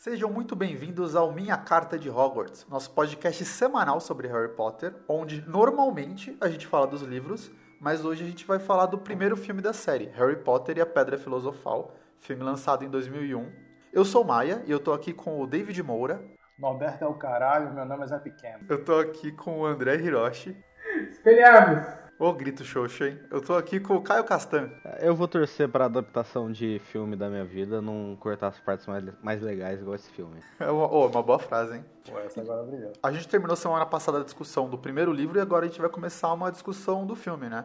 Sejam muito bem-vindos ao Minha Carta de Hogwarts, nosso podcast semanal sobre Harry Potter, onde normalmente a gente fala dos livros, mas hoje a gente vai falar do primeiro filme da série, Harry Potter e a Pedra Filosofal, filme lançado em 2001. Eu sou Maia e eu tô aqui com o David Moura. Norberto é o caralho, meu nome é Zé Pequeno. Eu tô aqui com o André Hiroshi. Espelhamos! Ô, grito xoxo, hein? Eu tô aqui com o Caio Castan. Eu vou torcer pra adaptação de filme da minha vida não cortar as partes mais, mais legais igual esse filme. É uma, oh, uma boa frase, hein? Pô, essa agora brilhou. A gente terminou semana passada a discussão do primeiro livro e agora a gente vai começar uma discussão do filme, né?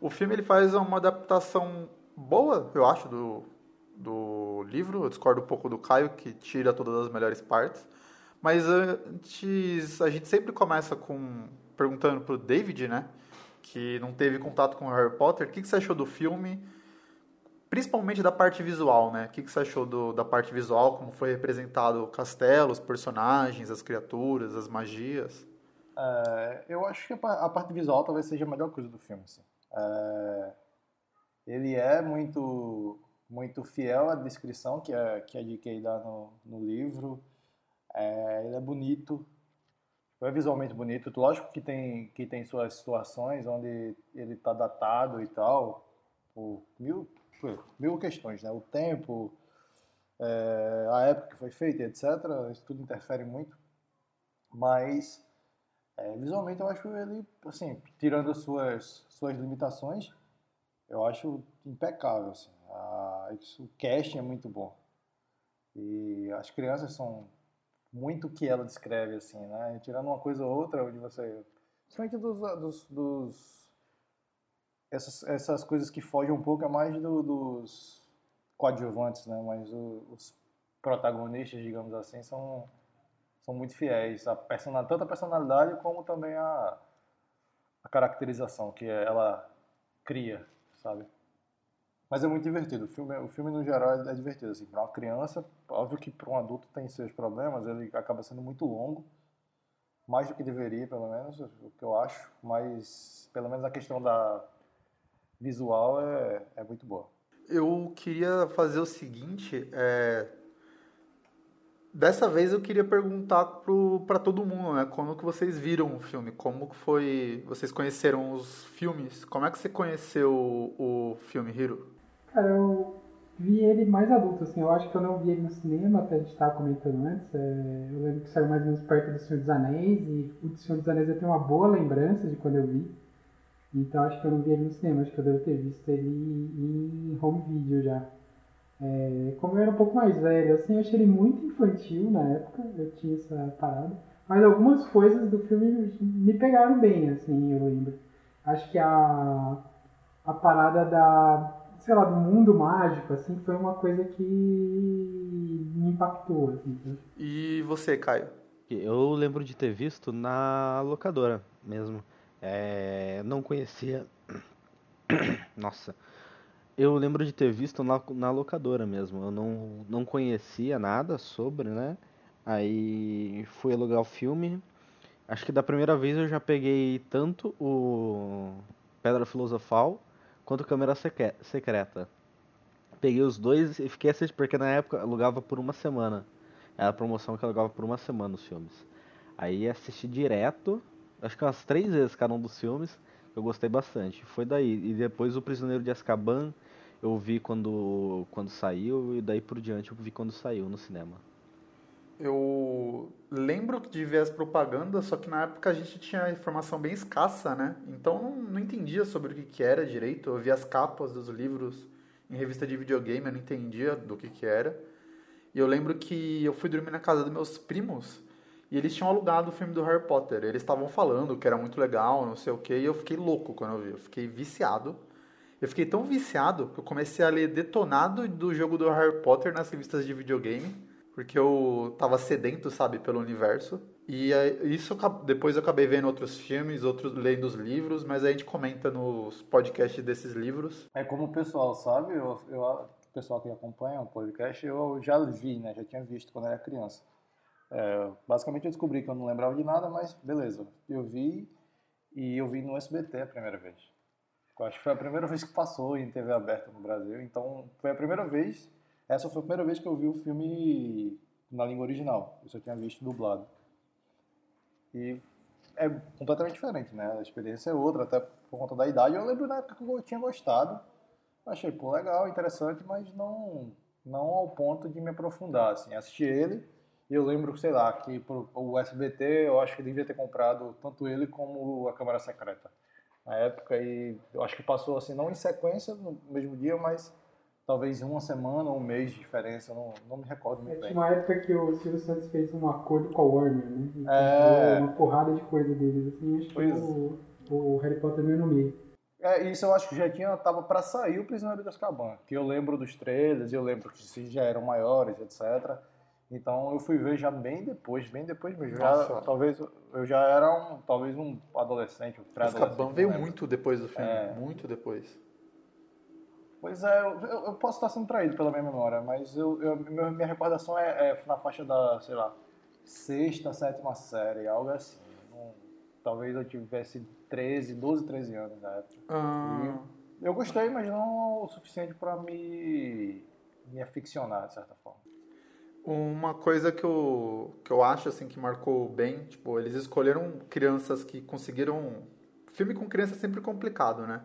O filme ele faz uma adaptação boa, eu acho, do, do livro. Eu discordo um pouco do Caio, que tira todas as melhores partes. Mas antes, a gente sempre começa com perguntando pro David, né? Que não teve contato com Harry Potter, o que, que você achou do filme? Principalmente da parte visual, né? O que, que você achou do, da parte visual, como foi representado o castelo, os personagens, as criaturas, as magias? É, eu acho que a parte visual talvez seja a melhor coisa do filme. Assim. É, ele é muito muito fiel à descrição que a, que a J.K. dá no, no livro. É, ele é bonito, é visualmente bonito. Lógico que tem, que tem suas situações onde ele está datado e tal, por mil, por mil questões, né? O tempo, é, a época que foi feita, etc. Isso tudo interfere muito. Mas, é, visualmente, eu acho ele, assim, tirando as suas, suas limitações, eu acho impecável. Assim. A, o casting é muito bom. E as crianças são muito o que ela descreve, assim, né? Tirando uma coisa ou outra, onde você... Principalmente dos... dos, dos essas, essas coisas que fogem um pouco é mais do, dos coadjuvantes, né? Mas o, os protagonistas, digamos assim, são, são muito fiéis. A person, tanto a personalidade como também a, a caracterização que ela cria, sabe? Mas é muito divertido. O filme, o filme no geral, é, é divertido. Assim, para uma criança, óbvio que para um adulto tem seus problemas, ele acaba sendo muito longo. Mais do que deveria, pelo menos, o que eu acho. Mas, pelo menos, a questão da visual é, é muito boa. Eu queria fazer o seguinte, é... Dessa vez eu queria perguntar para todo mundo, né? Como que vocês viram o filme? Como que foi... Vocês conheceram os filmes? Como é que você conheceu o filme Hiro? Cara, eu vi ele mais adulto, assim. Eu acho que eu não vi ele no cinema, até a gente estava comentando antes. É, eu lembro que saiu mais ou menos perto do Senhor dos Anéis, e o Senhor dos Anéis eu tenho uma boa lembrança de quando eu vi. Então acho que eu não vi ele no cinema, acho que eu devo ter visto ele em home video já. É, como eu era um pouco mais velho, assim, eu achei ele muito infantil na época, eu tinha essa parada. Mas algumas coisas do filme me pegaram bem, assim, eu lembro. Acho que a, a parada da sei lá, do mundo mágico, assim, foi uma coisa que me impactou, assim. E você, Caio? Eu lembro de ter visto na locadora mesmo. É, não conhecia. Nossa. Eu lembro de ter visto na, na locadora mesmo. Eu não, não conhecia nada sobre, né? Aí fui alugar o filme. Acho que da primeira vez eu já peguei tanto o Pedra Filosofal quanto Câmera Secreta. Peguei os dois e fiquei assistindo, porque na época alugava por uma semana. Era a promoção que alugava por uma semana os filmes. Aí assisti direto, acho que umas três vezes cada um dos filmes, eu gostei bastante. Foi daí. E depois o Prisioneiro de Azkaban eu vi quando, quando saiu, e daí por diante eu vi quando saiu no cinema. Eu lembro de ver as propagandas, só que na época a gente tinha informação bem escassa, né? Então não, não entendia sobre o que, que era direito. Eu via as capas dos livros em revista de videogame, eu não entendia do que, que era. E eu lembro que eu fui dormir na casa dos meus primos e eles tinham alugado o filme do Harry Potter. Eles estavam falando que era muito legal, não sei o que, e eu fiquei louco quando eu vi. Eu fiquei viciado. Eu fiquei tão viciado que eu comecei a ler detonado do jogo do Harry Potter nas revistas de videogame porque eu tava sedento, sabe, pelo universo. E isso depois eu acabei vendo outros filmes, outros lendo os livros, mas a gente comenta nos podcasts desses livros. É como o pessoal sabe, eu, eu, o pessoal que acompanha o podcast, eu já vi, né? Já tinha visto quando era criança. É, basicamente eu descobri que eu não lembrava de nada, mas beleza. Eu vi e eu vi no SBT a primeira vez. Eu acho que foi a primeira vez que passou em TV aberta no Brasil, então foi a primeira vez essa foi a primeira vez que eu vi o filme na língua original. Eu só tinha visto dublado. E é completamente diferente, né? A experiência é outra, até por conta da idade. Eu lembro na época que eu tinha gostado. Achei, pô, legal, interessante, mas não, não ao ponto de me aprofundar, assim. Assisti ele e eu lembro, sei lá, que pro, o SBT eu acho que devia ter comprado tanto ele como a Câmara Secreta na época e eu acho que passou assim, não em sequência no mesmo dia, mas talvez uma semana ou um mês de diferença, não, não me recordo muito É, bem. tinha uma época que o Silvio Santos fez um acordo com a Warner, né? E É. Uma porrada de coisa deles, assim, acho que Pois. o, o Harry Potter meio no meio. É, isso eu acho que já tinha, tava para sair o Prisioneiro de Azkaban, que eu lembro dos trailers, eu lembro que esses já eram maiores, etc. Então eu fui ver já bem depois, bem depois mesmo. Já, talvez eu já era um, talvez um adolescente, um pré-adolescente. Veio lembro. muito depois do filme, É. muito depois. Pois é, eu, eu- posso estar sendo traído pela minha memória, mas eu, eu- minha recordação é, é na faixa da, sei lá, sexta, sétima série, algo assim. Não- talvez eu tivesse 13, 12, 13 anos na época. Ah, Eu gostei, mas não o suficiente para me, me aficionar, de certa forma. Uma coisa que eu, que eu acho assim que marcou bem, tipo, eles escolheram crianças que conseguiram. Filme com criança é sempre complicado, né?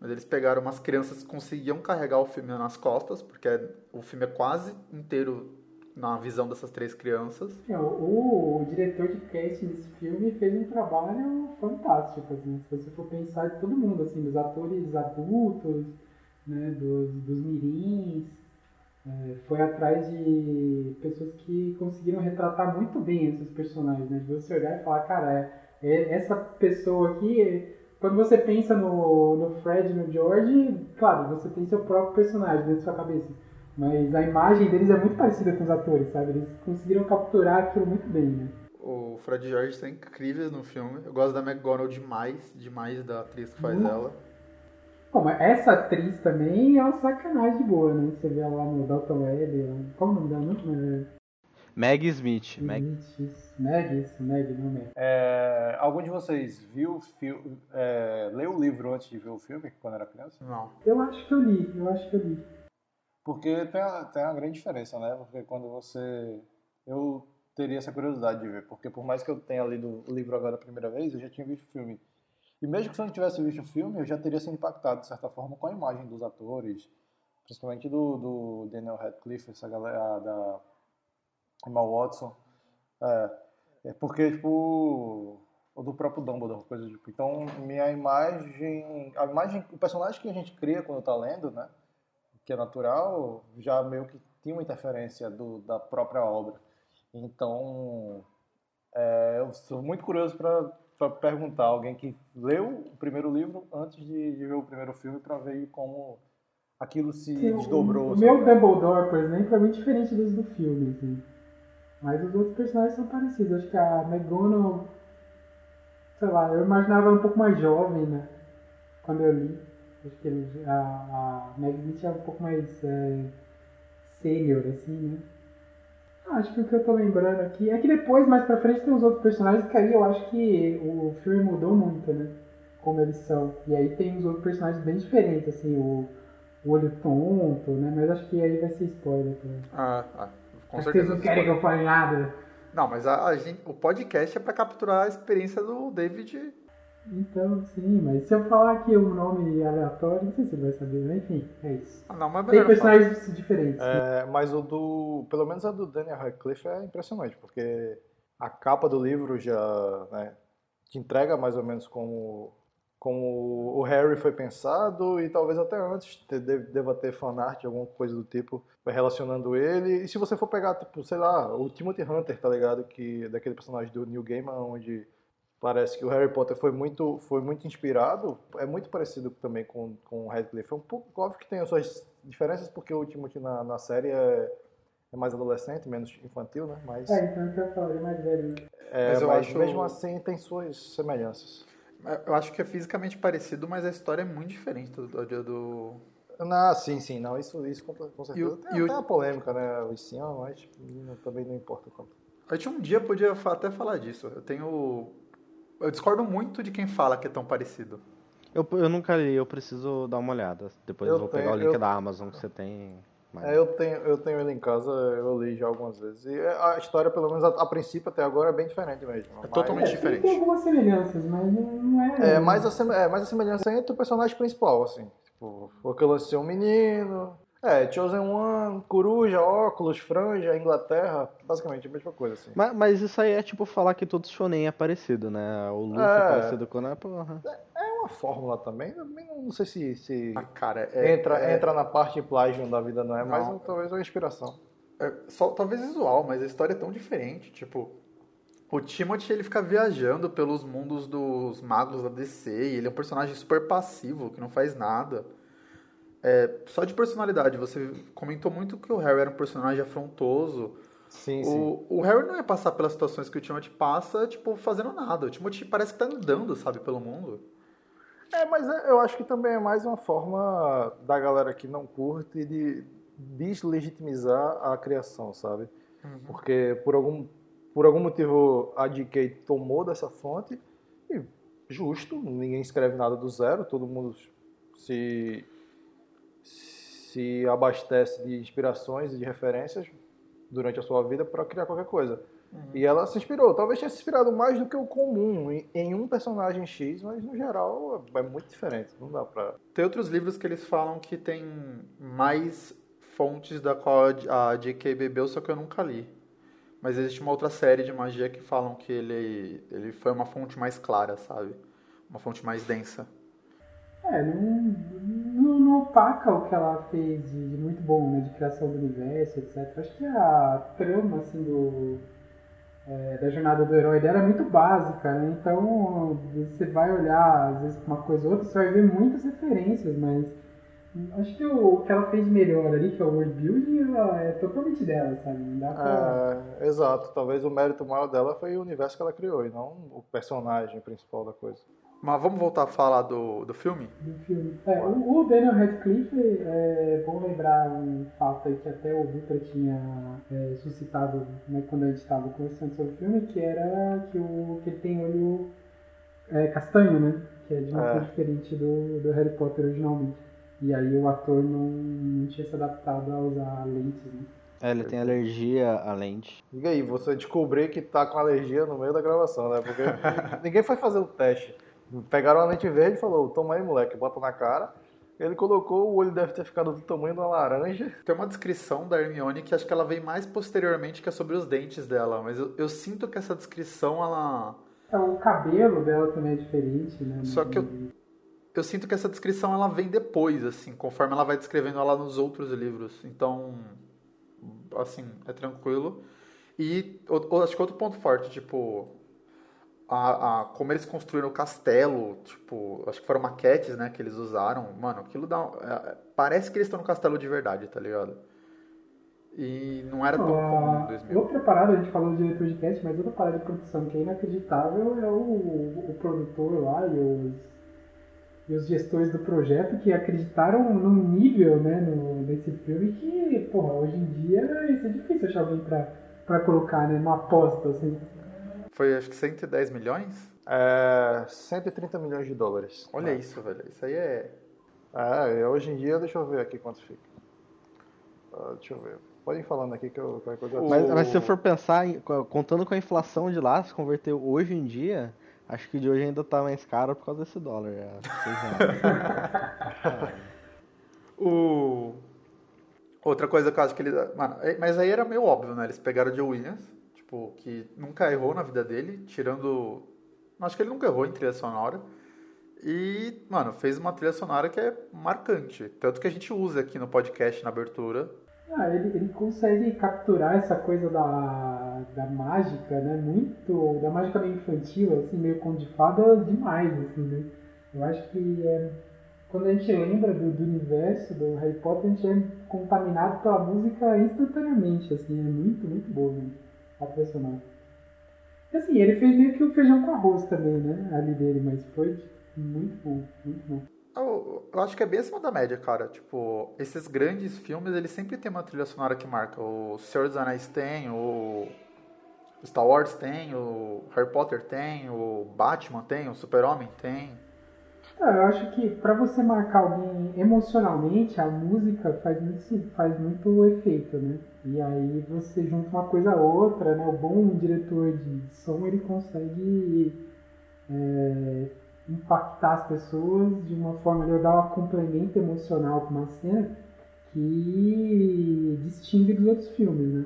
Mas eles pegaram umas crianças que conseguiam carregar o filme nas costas, porque é- o filme é quase inteiro na visão dessas três crianças. É, O, o diretor de casting desse filme fez um trabalho fantástico, assim, se você for pensar de todo mundo, assim, dos atores adultos, né, dos, dos mirins, é, foi atrás de pessoas que conseguiram retratar muito bem esses personagens, né, de você olhar e falar, cara, é, é- essa pessoa aqui, quando você pensa no, no Fred e no George, claro, você tem seu próprio personagem dentro da sua cabeça, mas a imagem deles é muito parecida com os atores, sabe? Eles conseguiram capturar aquilo muito bem, né? O Fred e George são incríveis no filme. Eu gosto da McGonagall demais, demais da atriz que faz Hum. ela. Bom, mas essa atriz também é uma sacanagem boa, né? Você vê ela lá no Dalton Web, qual o nome dela mesmo? Meg Smith. É... Meg... Smith, Meg, isso, Meg, não Meg. É, algum de vocês viu, o fi- é, leu o livro antes de ver o filme, quando era criança? Não. Eu acho que eu li, eu acho que eu li. Porque tem, a- tem uma grande diferença, né? Porque quando você. Eu teria essa curiosidade de ver, porque por mais que eu tenha lido o livro agora a primeira vez, eu já tinha visto o filme. E mesmo que se eu não tivesse visto o filme, eu já teria sido impactado, de certa forma, com a imagem dos atores, principalmente do, do Daniel Radcliffe, essa galera da Emma Watson. É, é porque, tipo, ou do próprio Dumbledore, coisa do tipo. Então, minha imagem, a imagem, o personagem que a gente cria quando tá lendo, né? que é natural, já meio que tinha uma interferência do, da própria obra. Então, é, eu sou muito curioso para perguntar a alguém que leu o primeiro livro antes de, de ver o primeiro filme para ver como aquilo se desdobrou. O, meu Dumbledore, por exemplo, é muito diferente dos do filme, assim. Mas os outros personagens são parecidos. Acho que a McGonagall, sei lá, eu imaginava ela um pouco mais jovem, né? Quando eu li. Acho que ele- a, a Smith é um pouco mais é, sênior, assim, né? Ah, Acho que o que eu tô lembrando aqui é que depois, mais pra frente, tem os outros personagens que aí eu acho que o filme mudou muito, né? Como eles são. E aí tem os outros personagens bem diferentes, assim, o, o olho tonto, né? Mas acho que aí vai ser spoiler. Tá? Ah, ah, com Acho que vocês certeza. não querem que eu fale nada. Não, mas a, a gente, o podcast é pra capturar a experiência do David. Então, sim, mas se eu falar aqui um nome aleatório, não sei se ele vai saber, mas enfim, é isso. Ah, não, mas Tem não falar. personagens diferentes. É, mas o do. Pelo menos a do Daniel Radcliffe é impressionante, porque a capa do livro já né, te entrega mais ou menos como, como o Harry foi pensado e talvez até antes te- de- deva ter fanart, alguma coisa do tipo, relacionando ele. E se você for pegar, tipo, sei lá, o Timothy Hunter, tá ligado? Que, daquele personagem do Neil Gaiman, onde parece que o Harry Potter foi muito, foi muito inspirado, é muito parecido também com, com o Radcliffe. É um pouco óbvio que tem as suas diferenças, porque o Timothy na, na série é, é mais adolescente, menos infantil, né? Mas, É, então eu quero falar, ele é mais velho. é, Mas eu mas acho- mesmo assim tem suas semelhanças. Eu acho que é fisicamente parecido, mas a história é muito diferente do. do, do- Ah, sim, sim, não, isso, isso com, com certeza. o- tem e o- até a polêmica, né? O ensino, mas não- também não importa quanto. A gente um dia podia até falar disso. Eu tenho. Eu discordo muito de quem fala que é tão parecido. Eu, eu nunca li, eu preciso dar uma olhada. Depois eu Eu vou pegar tenho- o link eu- da Amazon que você tem. Mas- É, eu tenho, eu tenho ele em casa, eu li já algumas vezes. E a história, pelo menos a, a princípio até agora, é bem diferente mesmo. É Mas- totalmente É, diferente. Tem algumas semelhanças, mas não é. É mais, a, é mais a semelhança entre o personagem principal, assim. Tipo, porque lance ser um menino. É, Chosen One, coruja, óculos, franja, Inglaterra, basicamente a mesma coisa, assim. Mas, mas isso aí é tipo falar que todo shonen é parecido, né? O Luffy É. é parecido com o porra. É uma fórmula também, também não, não sei se, se Ah, cara, é, entra, é- entra na parte plágio da vida, não é? Mas Não. talvez uma inspiração. É, só, talvez visual, mas a história é tão diferente. Tipo, o Timothy ele fica viajando pelos mundos dos magos da DC e ele é um personagem super passivo, que não faz nada. É, só de personalidade, você comentou muito que o Harry era um personagem afrontoso. Sim, O, o Harry não ia passar pelas situações que o Timothy passa, tipo, fazendo nada. O Timothy parece que tá andando, sabe, pelo mundo. É, mas é- eu acho que também é mais uma forma da galera que não curte de deslegitimizar a criação, sabe? Porque por algum, por algum motivo a DK tomou dessa fonte e justo, ninguém escreve nada do zero, todo mundo se, se abastece de inspirações e de referências durante a sua vida para criar qualquer coisa. E ela se inspirou, talvez tenha se inspirado mais do que o comum em, em um personagem X, mas no geral é muito diferente, não dá pra... Tem outros livros que eles falam que tem mais fontes da qual a J.K. bebeu, só que eu nunca li. Mas existe uma outra série de magia que falam que ele, ele foi uma fonte mais clara, sabe? Uma fonte mais densa. É, não, não, não opaca o que ela fez de, de muito bom, né? De criação do universo, etc. Acho que a trama, assim, do, é, da jornada do herói dela é muito básica, né? Então, você vai olhar, às vezes, uma coisa ou outra, você vai ver muitas referências, mas acho que o, que ela fez melhor ali, que é o world building, é totalmente dela, sabe? Não dá pra... É, exato, talvez o mérito maior dela foi o universo que ela criou e não o personagem principal da coisa. Mas vamos voltar a falar do, do filme? do filme. É, o, o Daniel Radcliffe, é bom lembrar um fato aí que até o Victor tinha é, suscitado né, quando a gente estava conversando sobre o filme, que era que, o, que ele tem olho é, castanho, né? Que é de uma É. cor diferente do, do Harry Potter originalmente. E aí o ator não, não tinha se adaptado a usar lentes, né? É, ele tem alergia à lente. Diga aí, você descobrir que tá com alergia no meio da gravação, né? Porque ninguém foi fazer o teste. Pegaram a lente verde e falou, toma aí moleque, bota na cara. Ele colocou, o olho deve ter ficado do tamanho de uma laranja. Tem uma descrição da Hermione que acho que ela vem mais posteriormente, que é sobre os dentes dela. Mas eu, eu sinto que essa descrição, ela... É, o cabelo dela também é diferente, né? Só que eu- Eu sinto que essa descrição, ela vem depois, assim, conforme ela vai descrevendo ela nos outros livros. Então, assim, é tranquilo. E o- o- acho que outro ponto forte, tipo... A, a- como eles construíram o castelo, tipo, acho que foram maquetes, né, que eles usaram. Mano, aquilo dá. é, parece que eles estão no castelo de verdade, tá ligado? E não era tão comum em Ah, 2000. outra parada, a gente falou de diretor de cast, mas outra parada de produção que é inacreditável é o, o produtor lá e os, e os gestores do projeto que acreditaram num nível né, no, nesse filme que, porra, hoje em dia isso é difícil achar alguém pra, pra colocar né, numa aposta, assim. Foi acho que 110 milhões? É, 130 milhões de dólares. Olha isso, velho. Isso aí é. É, hoje em dia, deixa eu ver aqui quanto fica. Ah, deixa eu ver. Podem ir falando aqui que eu, qualquer coisa eu Mas, mas se eu for pensar, contando com a inflação de lá, se converteu hoje em dia, acho que de hoje ainda tá mais caro por causa desse dólar. já. Reais. O... Outra coisa que eu acho que ele. Mano, é- mas aí era meio óbvio, né? Eles pegaram o Joe Williams, tipo, que nunca errou na vida dele, tirando. Acho que ele nunca errou em trilha sonora. E, mano, fez uma trilha sonora que é marcante. Tanto que a gente usa aqui no podcast na abertura. Ah, ele, ele consegue capturar essa coisa da, da mágica, né? Muito. da mágica meio infantil, assim, meio conto de fada demais, assim, né? Eu acho que é, quando a gente lembra do, do universo do Harry Potter, a gente é contaminado pela música instantaneamente, assim, é muito, muito boa, né? E, assim, ele fez meio que o feijão com arroz também, né? Ali dele, mas foi muito bom, muito bom. Eu, eu acho que é bem acima da média, cara. Tipo, esses grandes filmes, eles sempre tem uma trilha sonora que marca. O Senhor dos Anéis tem, o Star Wars tem, o Harry Potter tem, o Batman tem, o Super-Homem tem. Ah, eu acho que para você marcar alguém emocionalmente, a música faz muito, faz muito efeito, né? E aí você junta uma coisa a outra, né? O bom diretor de som, ele consegue é, impactar as pessoas de uma forma, ele dá um complemento emocional para uma cena que distingue dos outros filmes, né?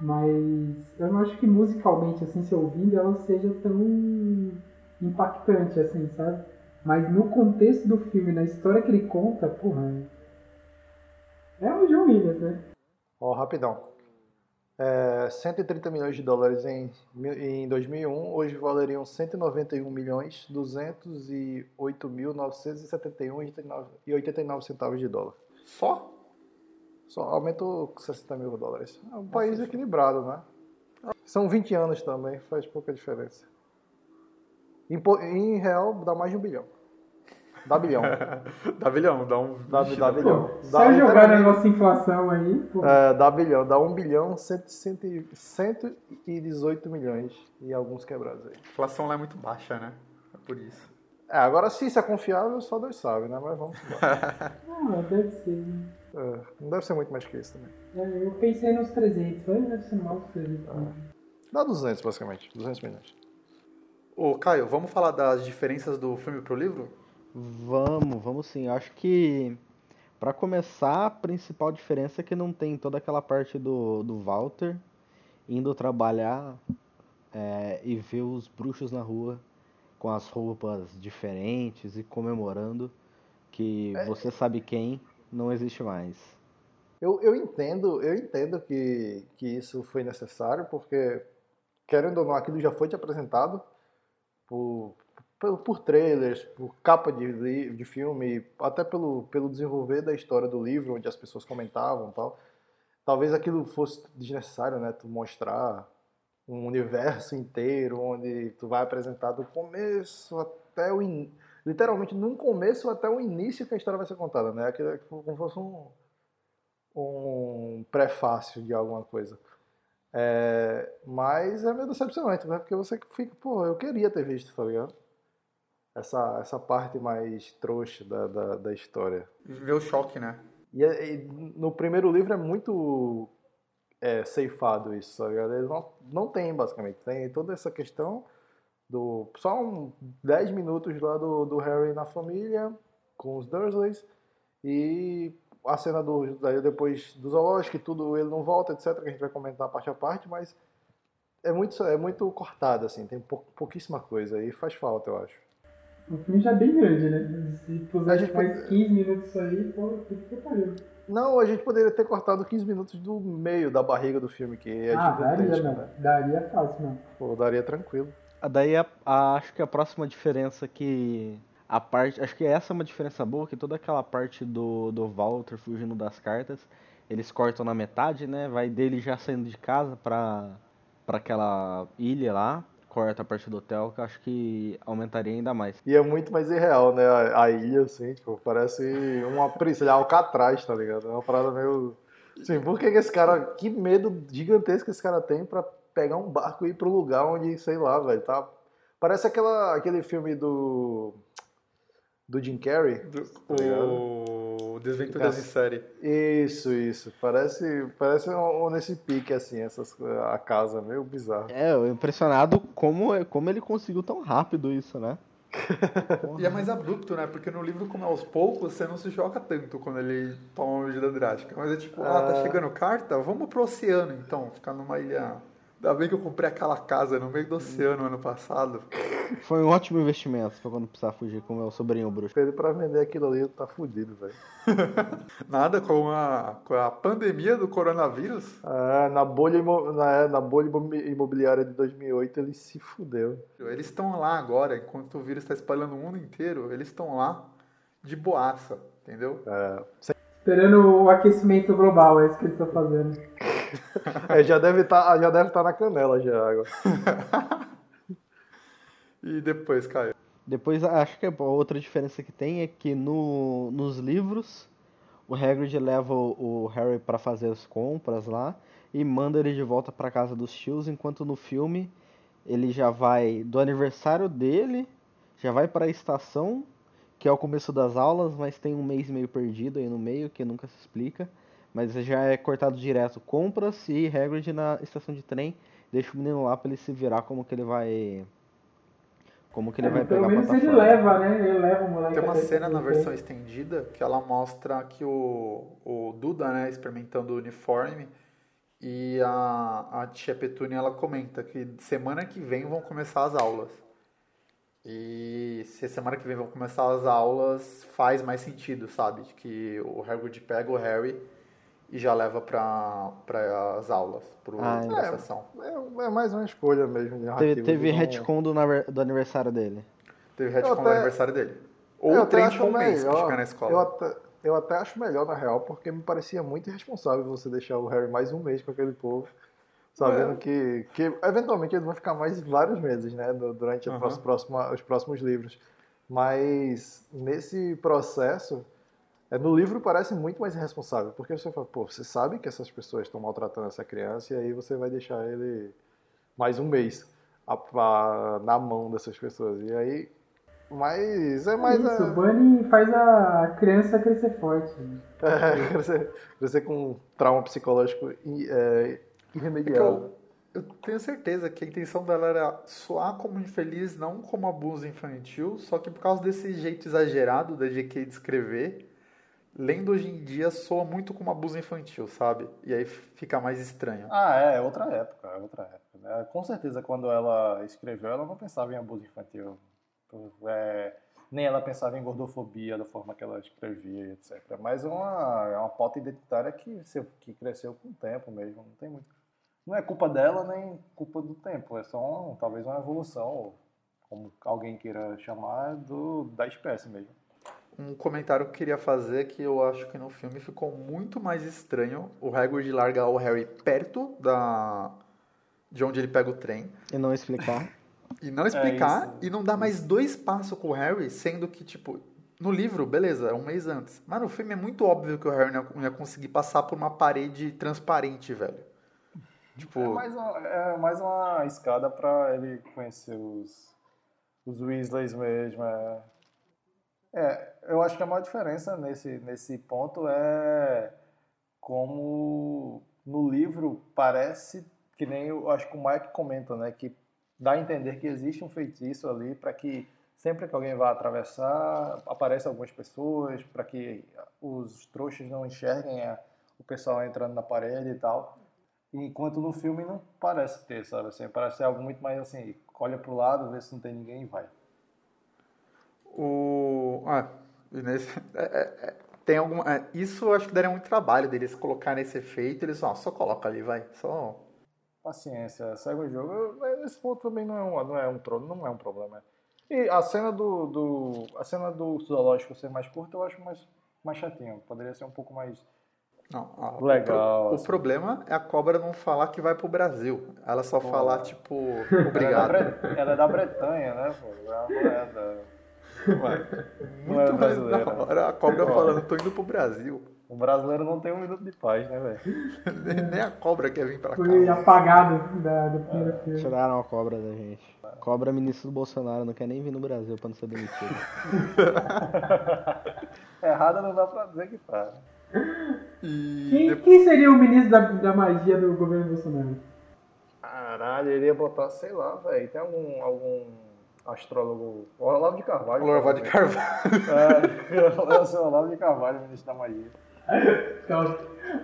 Mas eu não acho que musicalmente, assim, se ouvindo, ela seja tão impactante, assim, sabe? Mas no contexto do filme, na história que ele conta, porra. É o John Williams, né? Ó, oh, rapidão. É, 130 milhões de dólares em, em 2001, hoje valeriam 191 milhões 208 mil 971 e 89 centavos de dólar. Só? Só aumentou 60 mil dólares. É um país equilibrado, né? São 20 anos também, faz pouca diferença. Em, em real, dá mais de um bilhão. Dá bilhão. dá bilhão, dá um. Dá, dá bilhão. Pô, só jogar a nossa inflação aí. Pô. É, dá bilhão, dá um bilhão, cento, cento, 118 milhões e alguns quebrados aí. A inflação lá é muito baixa, né? É por isso. É, agora se isso é confiável, só Deus sabe, né? Mas vamos Não, deve ser. É, não deve ser muito mais que isso também. É, eu pensei nos 300, mas deve ser mais 300. Ah. Dá 200, basicamente. 200 milhões. Ô, Caio, vamos falar das diferenças do filme pro livro? Vamos, vamos sim. Acho que para começar, a principal diferença é que não tem toda aquela parte do, do Walter indo trabalhar é, e ver os bruxos na rua com as roupas diferentes e comemorando que é. você sabe quem não existe mais. Eu, eu entendo, eu entendo que, que isso foi necessário, porque querendo ou não, aquilo já foi te apresentado por, por, por trailers, por capa de, de filme, até pelo, pelo desenvolver da história do livro, onde as pessoas comentavam tal. Talvez aquilo fosse desnecessário, né? Tu mostrar um universo inteiro onde tu vai apresentar do começo até o in... literalmente no começo até o início que a história vai ser contada, né? Aquilo é como se fosse um um prefácio de alguma coisa. É, mas é meio decepcionante, né? Porque você fica, pô, eu queria ter visto, tá ligado? Essa, essa parte mais trouxa da, da, da história. Ver o choque, né? E, e, no primeiro livro é muito é, ceifado isso? Ele não, não tem, basicamente. Tem toda essa questão do. Só um 10 minutos lá do, do Harry na família, com os Dursleys. E a cena do daí depois do zoológico, tudo ele não volta, etc, que a gente vai comentar parte a parte, mas é muito é muito cortado assim, tem pou, pouquíssima coisa e faz falta, eu acho. O filme já é bem grande, né? Se puser mais pode... 15 minutos aí, pô, que pariu. Não, a gente poderia ter cortado 15 minutos do meio da barriga do filme, que é ah, daria, né? Daria fácil, não. Pô, daria tranquilo. Daí a, a, acho que a próxima diferença que a parte. Acho que essa é uma diferença boa, que toda aquela parte do, do Walter fugindo das cartas, eles cortam na metade, né? Vai dele já saindo de casa pra, pra aquela ilha lá. Corta a parte do hotel, que acho que aumentaria ainda mais. E é muito mais irreal, né? A, ilha, assim, tipo, parece uma prisão, Alcatraz, tá ligado? É uma parada meio. Assim, por que, que esse cara. Que medo gigantesco esse cara tem pra pegar um barco e ir pro lugar onde, sei lá, velho, tá. Parece aquela, aquele filme do do Jim Carrey. Do, tá o Desventuras em Série. Isso, isso. Parece, parece um, nesse pique, assim, essas, a casa, meio bizarro. É, eu impressionado como, como ele conseguiu tão rápido isso, né? e é mais abrupto, né? Porque no livro, como é aos poucos, você não se choca tanto quando ele toma uma medida drástica. Mas é tipo, ah, tá é. chegando carta, vamos pro oceano então, ficar numa ilha Ainda bem que eu comprei aquela casa no meio do oceano ano passado. Foi um ótimo investimento pra quando precisar fugir com o meu sobrinho bruxo. Pedro, pra vender aquilo ali, tá fudido, velho. Nada com a, com a pandemia do coronavírus. É, na bolha, na, na bolha imobiliária de 2008 ele se fudeu. Eles estão lá agora, enquanto o vírus está espalhando o mundo inteiro, eles estão lá de boaça, entendeu? É. Esperando o aquecimento global, é isso que eles estão fazendo. é, já deve estar tá, já tá na canela já agora. e depois, Caio? Depois, acho que a outra diferença que tem é que no, nos livros o Hagrid leva o, o Harry para fazer as compras lá e manda ele de volta para casa dos tios, enquanto no filme ele já vai do aniversário dele, já vai para a estação que é o começo das aulas, mas tem um mês meio perdido aí no meio, que nunca se explica. Mas já é cortado direto. Compra-se e Hagrid na estação de trem, deixa o menino lá pra ele se virar como que ele vai... Como que ele É, vai pegar a menos ele plataforma. leva, né? Ele leva o moleque. Tem uma cena na versão estendida que ela mostra que o, o Duda, né, experimentando o uniforme e a, a tia Petúnia, ela comenta que semana que vem vão começar as aulas. E se semana que vem vão começar as aulas, faz mais sentido, sabe? De que o Hagrid pega o Harry e já leva para as aulas, Ah, pra é. sessão. É, é mais uma escolha mesmo de narrativa. Teve, teve não- retcon do, do aniversário dele. Teve retcon no até- aniversário dele. Ou Eu o até trem acho de um que fica na escola. Eu até, eu até acho melhor, na real, porque me parecia muito irresponsável você deixar o Harry mais um mês com aquele povo, sabendo É. que, que eventualmente eles vão ficar mais vários meses, né, do- durante próxima- os próximos livros. Mas nesse processo, é, no livro parece muito mais irresponsável, porque você fala, pô, você sabe que essas pessoas estão maltratando essa criança e aí você vai deixar ele mais um mês a- a- na mão dessas pessoas. E aí, mas é mais Isso, a- o Bunny faz a criança crescer forte. né? é, crescer, crescer com um trauma psicológico i- é, irremediável. Eu tenho certeza que a intenção dela era soar como infeliz, não como abuso infantil, só que por causa desse jeito exagerado da GK de escrever, lendo hoje em dia soa muito como abuso infantil, sabe? E aí fica mais estranho. Ah, é, é outra época, é outra época. né? Com certeza, quando ela escreveu, ela não pensava em abuso infantil. É, nem ela pensava em gordofobia da forma que ela escrevia, etc. Mas é uma, é uma pauta identitária que, que cresceu com o tempo mesmo. Não tem muito. Não é culpa dela nem culpa do tempo. É só um- talvez uma evolução, como alguém queira chamar, do, da espécie mesmo. Um comentário que eu queria fazer é que eu acho que no filme ficou muito mais estranho o Hagrid largar o Harry perto da de onde ele pega o trem E não explicar. e não explicar isso. e não dar mais dois passos com o Harry, sendo que tipo no livro, beleza, é um mês antes. Mas no filme é muito óbvio que o Harry não ia- conseguir passar por uma parede transparente, velho. Tipo, É mais uma, é mais uma escada pra ele conhecer os, os Weasleys mesmo. É. É, eu acho que a maior diferença nesse, nesse ponto é como no livro parece que nem eu acho que o Mike comenta, né, que dá a entender que existe um feitiço ali para que sempre que alguém vá atravessar apareçam algumas pessoas para que os trouxas não enxerguem a- o pessoal entrando na parede e tal. Enquanto no filme não parece ter, sabe? Assim, parece ser algo muito mais assim, olha pro lado, vê se não tem ninguém e vai. O. Ah, nesse- é, é, é, tem alguma. isso eu acho que daria muito trabalho deles colocar nesse efeito. Eles, ó, só coloca ali, vai. Só. Paciência, segue o jogo. Esse ponto também não é um, não é um, não é um problema. E a cena do, do a cena do zoológico ser mais curta eu acho mais, mais chatinho. Poderia ser um pouco mais Não, a- Legal, O, pro- o assim. problema é a cobra não falar que vai pro Brasil. Ela só Pô. falar, tipo, Ela é, da obrigado. Bre- ela é da Bretanha, né? Pô? Ela é da. Não é, é Muito mais da hora a cobra falando, tô indo pro Brasil. O brasileiro não tem um minuto de paz, né, velho? Nem nem a cobra quer vir pra cá. Foi apagado da, do primeiro filme. Tiraram a cobra da gente. Cobra ministro do Bolsonaro, não quer nem vir no Brasil pra não ser demitido. Errada não dá pra dizer que tá. Quem, depois- quem seria o ministro da, da magia do governo Bolsonaro? Caralho, ele ia botar, sei lá, velho. Tem algum, algum astrólogo. Olavo de Carvalho. o Lorval de. Carvalho. É, eu o Olavo de Carvalho, ministro da magia.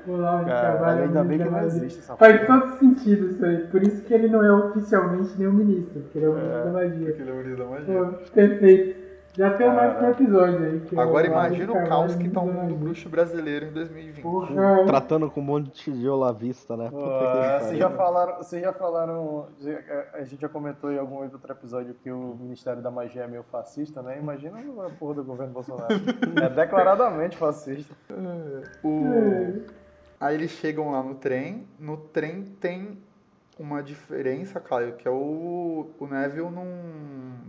O Olavo de Cara, Carvalho. é ainda bem ministro que da não magia. existe essa Faz porra. todo sentido isso aí. Por isso que ele não é oficialmente nenhum ministro, porque ele é o ministro da magia. Aquele é o ministro da magia. Pô, perfeito. Já tem mais um episódio aí. que é Agora imagina o caos que tá o mundo bruxo brasileiro em 2020. Porra, Tratando com um monte de olavista, né? Vocês já falaram, vocês já falaram, a gente já comentou em algum outro episódio que o Ministério da Magia é meio fascista, né? Imagina a porra do governo Bolsonaro. É declaradamente fascista. O... Aí eles chegam lá no trem. No trem tem uma diferença, Caio, que é o, o Neville não,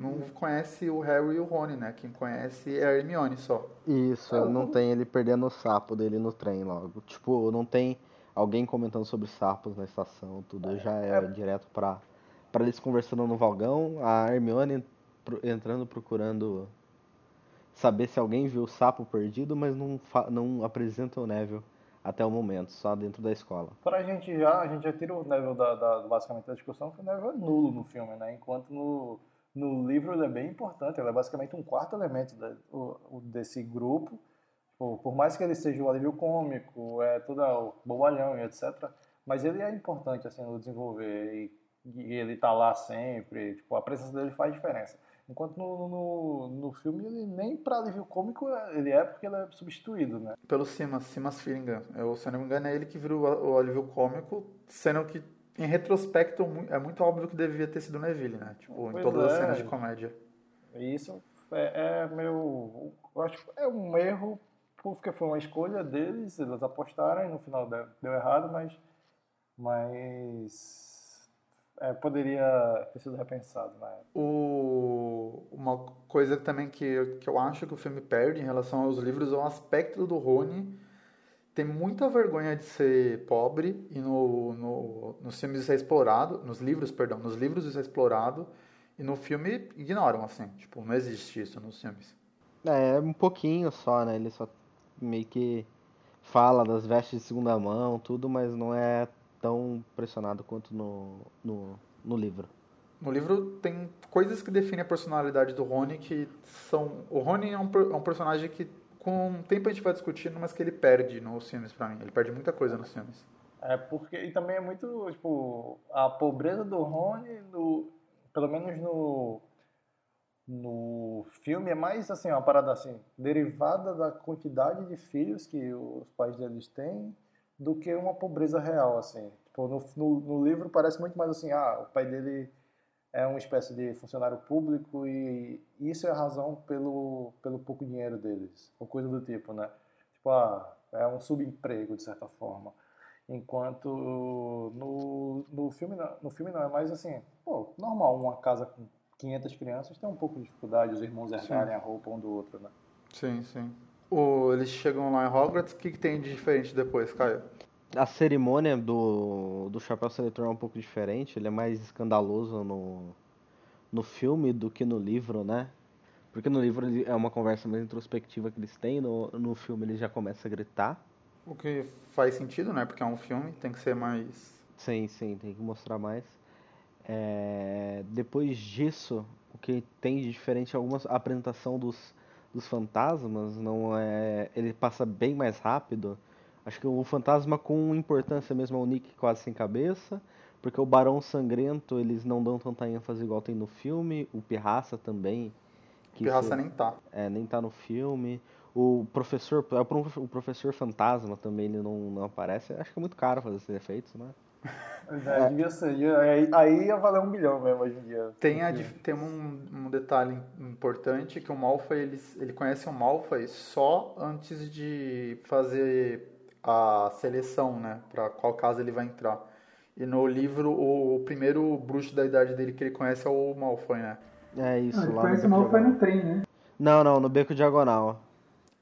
não conhece o Harry e o Rony, né? Quem conhece é a Hermione só. Isso, não tem ele perdendo o sapo dele no trem logo. Tipo, não tem alguém comentando sobre sapos na estação, tudo. Já é, direto pra, pra eles conversando no vagão, a Hermione entrando procurando saber se alguém viu o sapo perdido, mas não, não apresenta o Neville até o momento, só dentro da escola. Pra gente já, a gente já tira o Neville da, da, basicamente da discussão, que o Neville é nulo no filme, né? Enquanto no, no livro ele é bem importante, ele é basicamente um quarto elemento o, desse grupo. Por, por, mais que ele seja o alívio cômico, é todo o bobalhão e etc., mas ele é importante assim no desenvolver e, e ele tá lá sempre, tipo, a presença dele faz diferença. Enquanto no, no, no filme ele nem para alívio cômico ele é porque ele é substituído, né? Pelo Simas, Simas Finnegan. Eu, se eu não me engano, é ele que virou o alívio cômico, sendo que em retrospecto é muito óbvio que devia ter sido Neville, né? Tipo, pois em todas é. as cenas de comédia. Isso é, é meio. Eu acho que é um erro, porque foi uma escolha deles, eles apostaram e no final deu, deu errado, mas. Mas é, poderia ter sido repensado na época. O, uma coisa também que, que eu acho que o filme perde em relação aos livros é o aspecto do Rony tem muita vergonha de ser pobre e no, no, nos filmes isso é explorado, nos livros, perdão, nos livros isso é explorado e no filme ignoram, assim, tipo, não existe isso nos filmes. É, um pouquinho só, né, ele só meio que fala das vestes de segunda mão, tudo, mas não é tão pressionado quanto no, no, no livro. No livro tem coisas que definem a personalidade do Rony que são... O Rony é um, é um personagem que com o tempo a gente vai discutindo, mas que ele perde nos filmes para mim. Ele perde muita coisa nos filmes. É, porque... E também é muito, tipo... A pobreza do Rony, no, pelo menos no... No filme é mais assim, uma parada assim, derivada da quantidade de filhos que os pais deles têm do que uma pobreza real, assim. Tipo, no, no, no, livro parece muito mais assim, ah, o pai dele é uma espécie de funcionário público e isso é a razão pelo, pelo pouco dinheiro deles, ou coisa do tipo, né? Tipo, ah, é um subemprego, de certa forma. Enquanto no, no, filme, no filme não, é mais assim, pô, normal, uma casa com 500 crianças tem um pouco de dificuldade, os irmãos herdarem a roupa um do outro, né? Sim, sim o, eles chegam lá em Hogwarts, o que, que tem de diferente depois, Caio? A cerimônia do, do Chapéu Seletor é um pouco diferente, ele é mais escandaloso no, no filme do que no livro, né? Porque no livro é uma conversa mais introspectiva que eles têm, no, no filme ele já começa a gritar. O que faz sentido, né? Porque é um filme, tem que ser mais. Sim, sim, tem que mostrar mais. É... Depois disso, o que tem de diferente é algumas a apresentação dos dos fantasmas não é ele passa bem mais rápido acho que o fantasma com importância mesmo é o Nick quase sem cabeça porque o Barão Sangrento eles não dão tanta ênfase igual tem no filme o Pirraça também que o Pirraça nem tá é nem tá no filme o professor é o professor fantasma também ele não, não aparece acho que é muito caro fazer esses efeitos né é, devia ser. Aí, aí ia valer um milhão mesmo hoje em dia. Tem, a, tem um, um, detalhe importante que o Malfoy, ele, ele conhece o Malfoy só antes de fazer a seleção, né? Pra qual casa ele vai entrar. E no livro, o, o primeiro bruxo da idade dele que ele conhece é o Malfoy, né? É isso, ah, ele lá conhece o Malfoy no trem, né? Não, não, no Beco Diagonal.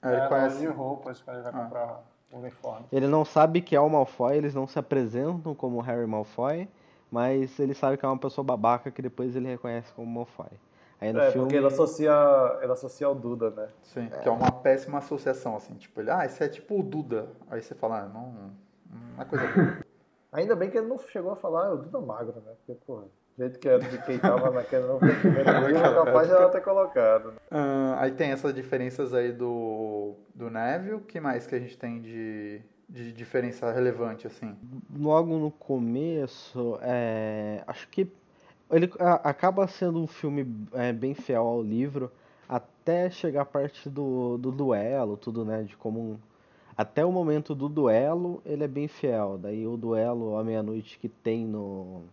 É, ele é, conhece... de roupas quando ele vai ah. comprar uniforme. Ele não sabe que é o Malfoy, eles não se apresentam como Harry Malfoy, mas ele sabe que é uma pessoa babaca que depois ele reconhece como Malfoy. Aí no é, filme... porque ele associa, ele associa ao Duda, né? Sim, é. que é uma péssima associação, assim, tipo, ele, ah, esse é tipo o Duda. Aí você fala, ah, não, não é coisa boa. Ainda bem que ele não chegou a falar, é o Duda magro, né? Porque, porra, jeito que era de quem tava naquele não foi capaz de ela ter colocado. Uh, aí tem essas diferenças aí do, do Neville. O que mais que a gente tem de, de diferença relevante, assim? Logo no começo, é, acho que ele acaba sendo um filme é, bem fiel ao livro até chegar a parte do, do duelo, tudo, né? De como um, até o momento do duelo ele é bem fiel. Daí o duelo à meia-noite que tem no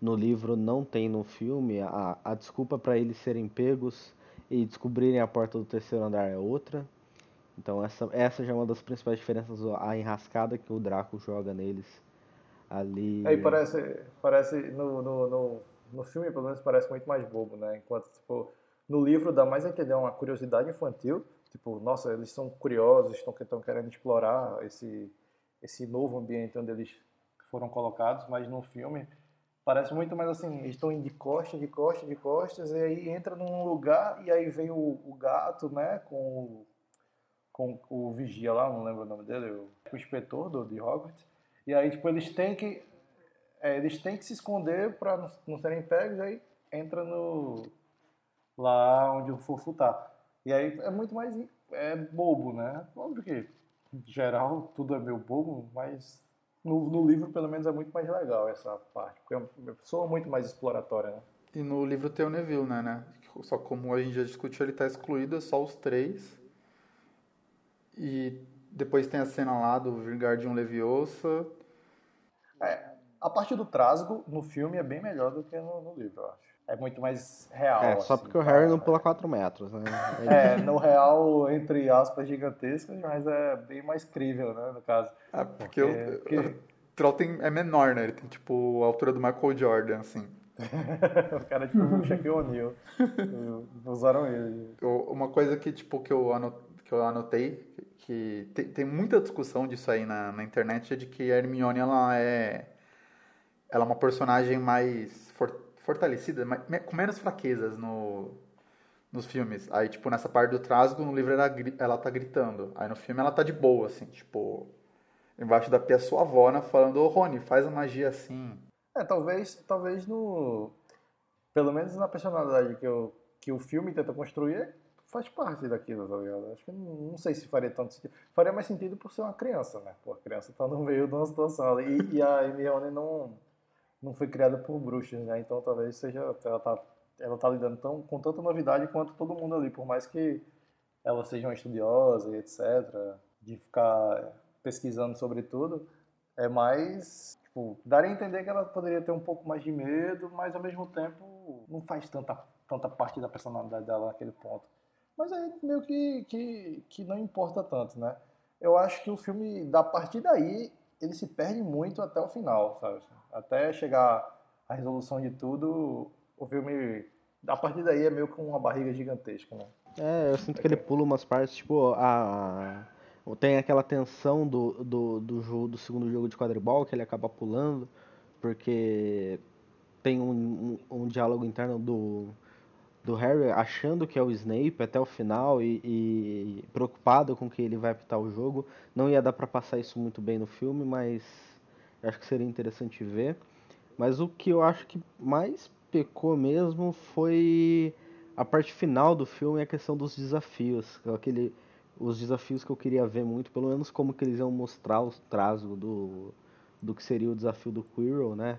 no livro não tem no filme. A, a desculpa para eles serem pegos e descobrirem a porta do terceiro andar é outra. Então essa, essa já é uma das principais diferenças, a enrascada que o Draco joga neles ali. Aí parece, parece no, no, no, no filme pelo menos parece muito mais bobo, né? Enquanto tipo, no livro dá mais a entender uma curiosidade infantil, tipo, nossa, eles são curiosos, estão, querendo explorar esse, esse novo ambiente onde eles foram colocados, mas no filme Parece muito mais assim, eles estão indo de costas, de costas, de costas, e aí entra num lugar e aí vem o, o gato, né, com o, com o vigia lá, não lembro o nome dele, o, o inspetor do, de Hogwarts. E aí, tipo, eles têm que é, eles têm que se esconder para não, não serem pegos, aí entra no lá onde o fofo tá. E aí é muito mais é bobo, né? Óbvio que em geral tudo é meio bobo, mas no, no, livro, pelo menos, é muito mais legal essa parte, porque é uma pessoa muito mais exploratória, né? E no livro tem o Neville, né, né? Só como a gente já discutiu, ele está excluído, é só os três. E depois tem a cena lá do Vingardium Leviosa. É, a parte do trasgo no filme é bem melhor do que no, no livro, eu acho. É muito mais real. É, só assim, porque o Harry não pula 4 metros, né? É, no real, entre aspas, gigantescas, mas é bem mais crível, né, no caso. É, porque, porque... o, o Troll tem, é menor, né? Ele tem, tipo, a altura do Michael Jordan, assim. o cara é tipo o Shaquille O'Neal. Usaram ele. Uma coisa que, tipo, que eu anotei, que eu anotei que tem, tem muita discussão disso aí na, na internet, é de que a Hermione, ela é... Ela é uma personagem mais fortalecida, com menos fraquezas no, nos filmes. Aí, tipo, nessa parte do trasgo, no livro ela, ela tá gritando. Aí no filme ela tá de boa, assim, tipo, embaixo da pia sua avó, né, falando, ô Rony, faz a magia assim. É, talvez, talvez no... Pelo menos na personalidade que, eu, que o filme tenta construir, faz parte daquilo, tá ligado? Acho que não, não, sei se faria tanto sentido. Faria mais sentido por ser uma criança, né? Pô, a criança tá no meio de uma situação. E, e a Hermione não não foi criada por bruxas, né? Então talvez seja ela tá ela tá lidando tão, com tanta novidade quanto todo mundo ali, por mais que ela seja uma estudiosa e etc, de ficar pesquisando sobre tudo, é mais tipo, daria a entender que ela poderia ter um pouco mais de medo, mas ao mesmo tempo não faz tanta tanta parte da personalidade dela naquele ponto. Mas aí meio que, que, que não importa tanto, né? Eu acho que o filme, da partir daí, ele se perde muito até o final, sabe? Até chegar a resolução de tudo, o filme, a partir daí é meio com uma barriga gigantesca, né? É, eu sinto que ele pula umas partes, tipo, a... Tem aquela tensão do, do, do, jogo, do segundo jogo de quadribol que ele acaba pulando, porque tem um, um, um diálogo interno do, do Harry achando que é o Snape até o final e, e, preocupado com que ele vai apitar o jogo. Não ia dar para passar isso muito bem no filme, mas acho que seria interessante ver. Mas o que eu acho que mais pecou mesmo foi a parte final do filme, a questão dos desafios. Aquele, os desafios que eu queria ver muito, pelo menos como que eles iam mostrar o trazo do, do que seria o desafio do Quirrell, né?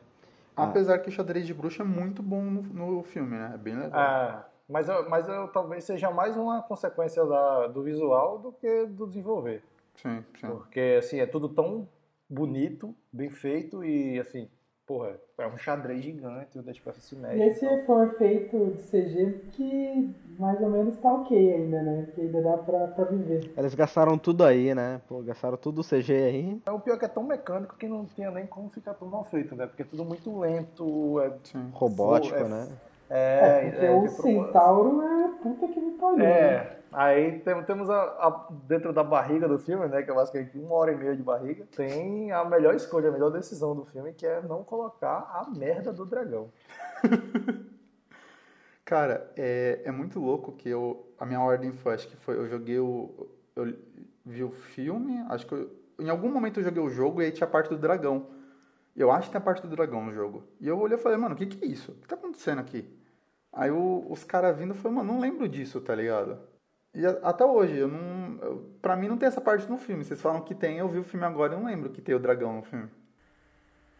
Apesar ah. que o xadrez de bruxa é muito bom no, no filme, né? É bem legal. É, mas, eu, mas eu, talvez seja mais uma consequência da, do visual do que do desenvolver. Sim, sim. Porque, assim, é tudo tão bonito, bem feito e assim, porra, é um xadrez gigante, o da espécie se mexe. E esse então. foi um efeito de CG que mais ou menos tá ok ainda, né? Que ainda dá pra, pra viver. Eles gastaram tudo aí, né? Pô, gastaram tudo o CG aí. É o pior que é tão mecânico que não tinha nem como ficar tão mal feito, né? Porque é tudo muito lento, é robótico, é, né? É, é porque é, o Centauro é puta que me pariu. É. Né? Aí tem, temos a, a, dentro da barriga do filme, né, que é basicamente uma hora e meia de barriga, tem a melhor escolha, a melhor decisão do filme, que é não colocar a merda do dragão. Cara, é, é muito louco que eu. A minha ordem foi, acho que foi. Eu joguei o. Eu vi o filme, acho que eu, em algum momento eu joguei o jogo e aí tinha a parte do dragão. Eu acho que tem a parte do dragão no jogo. E eu olhei e falei, mano, o que, que é isso? O que tá acontecendo aqui? Aí o, os caras vindo falaram, mano, não lembro disso, tá ligado? E até hoje, eu não. Eu, pra mim não tem essa parte no filme. Vocês falam que tem, eu vi o filme agora e não lembro que tem o dragão no filme.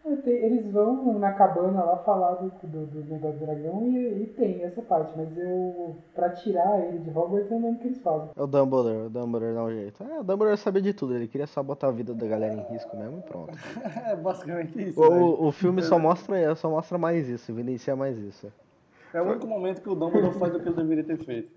É, eles vão na cabana lá falar do, do, do negócio do dragão e, e, tem essa parte, mas eu. pra tirar ele de Hogwarts eu não lembro o que eles fazem. É o Dumbledore, o Dumbledore dá um jeito. É, o Dumbledore sabia de tudo, ele queria só botar a vida da galera em risco mesmo e pronto. é basicamente isso. O, né? o filme só mostra, só mostra mais isso, evidencia mais isso. É o único momento que o Dumbledore faz o que ele deveria ter feito.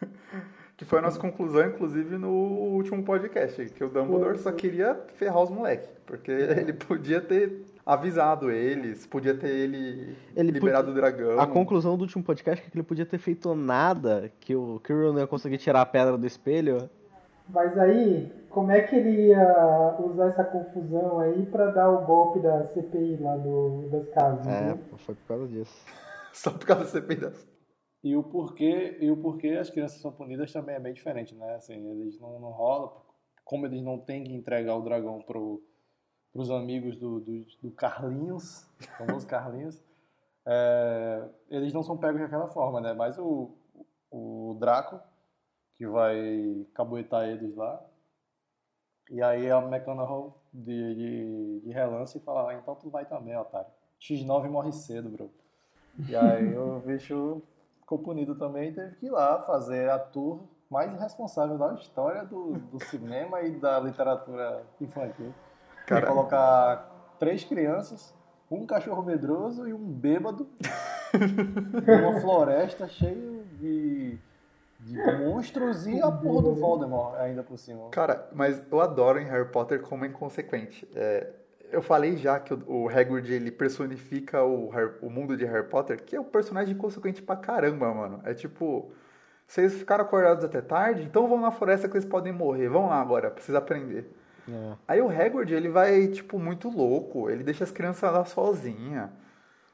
Que foi a nossa conclusão, inclusive, no último podcast, que o Dumbledore só queria ferrar os moleques. Porque ele podia ter avisado eles, podia ter ele, ele liberado podia... o dragão. A conclusão do último podcast é que ele podia ter feito nada, que o Kirill não ia conseguir tirar a pedra do espelho. Mas aí, como é que ele ia usar essa confusão aí pra dar o golpe da CPI lá do, das casas? É, entendeu? foi por causa disso. Só por causa da CPI. E o porquê, e o porquê as crianças são punidas também é bem diferente, né? Assim, eles não, não rolam, como eles não têm que entregar o dragão pro, pros amigos do, do, do Carlinhos, famoso Carlinhos, é, eles não são pegos daquela forma, né? Mas o, o Draco, que vai caboetar eles lá, e aí a McConaughey de, de, de relance fala, ah, então tu vai também, otário. X9 morre cedo, bro. E aí o bicho ficou punido também e teve que ir lá fazer a tour mais responsável da história do, do cinema e da literatura infantil. Cara- colocar três crianças, um cachorro medroso e um bêbado numa floresta cheia de, de monstros e a porra do Voldemort ainda por cima. Cara, mas eu adoro em Harry Potter como é inconsequente. É, eu falei já que o, o Hagrid, ele personifica o, Harry- o mundo de Harry Potter, que é um personagem inconsequente pra caramba, mano. É tipo, vocês ficaram acordados até tarde, então vão na floresta que eles podem morrer. Vão lá agora, precisa aprender. É. Aí o Hagrid, ele vai, tipo, muito louco. Ele deixa as crianças lá sozinha,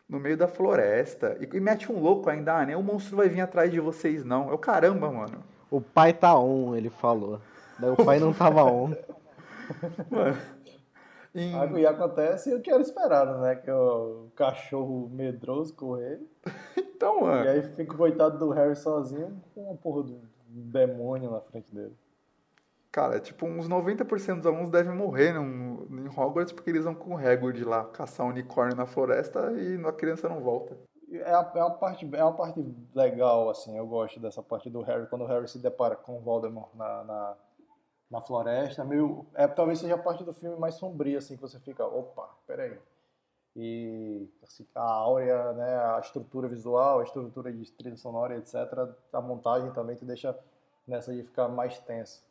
no meio da floresta. E, e mete um louco ainda, ah, nem o monstro vai vir atrás de vocês, não. Eu, caramba, mano. O pai tá on, ele falou. Daí o pai não tava on. Em- E acontece o que era esperado, né? Que o cachorro medroso correr. Então, mano. E aí fica o coitado do Harry sozinho com a porra do demônio na frente dele. Cara, tipo, uns 90% dos alunos devem morrer no, em Hogwarts porque eles vão com o Hagrid lá caçar um unicórnio na floresta e a criança não volta. É a, é, uma parte, é uma parte legal, assim, eu gosto dessa parte do Harry, quando o Harry se depara com o Voldemort na, na, na floresta, meio, é, talvez seja a parte do filme mais sombria, assim, que você fica, opa, peraí. E assim, a áurea, né, a estrutura visual, a estrutura de trilha sonora, etc., a montagem também te deixa nessa de ficar mais tenso.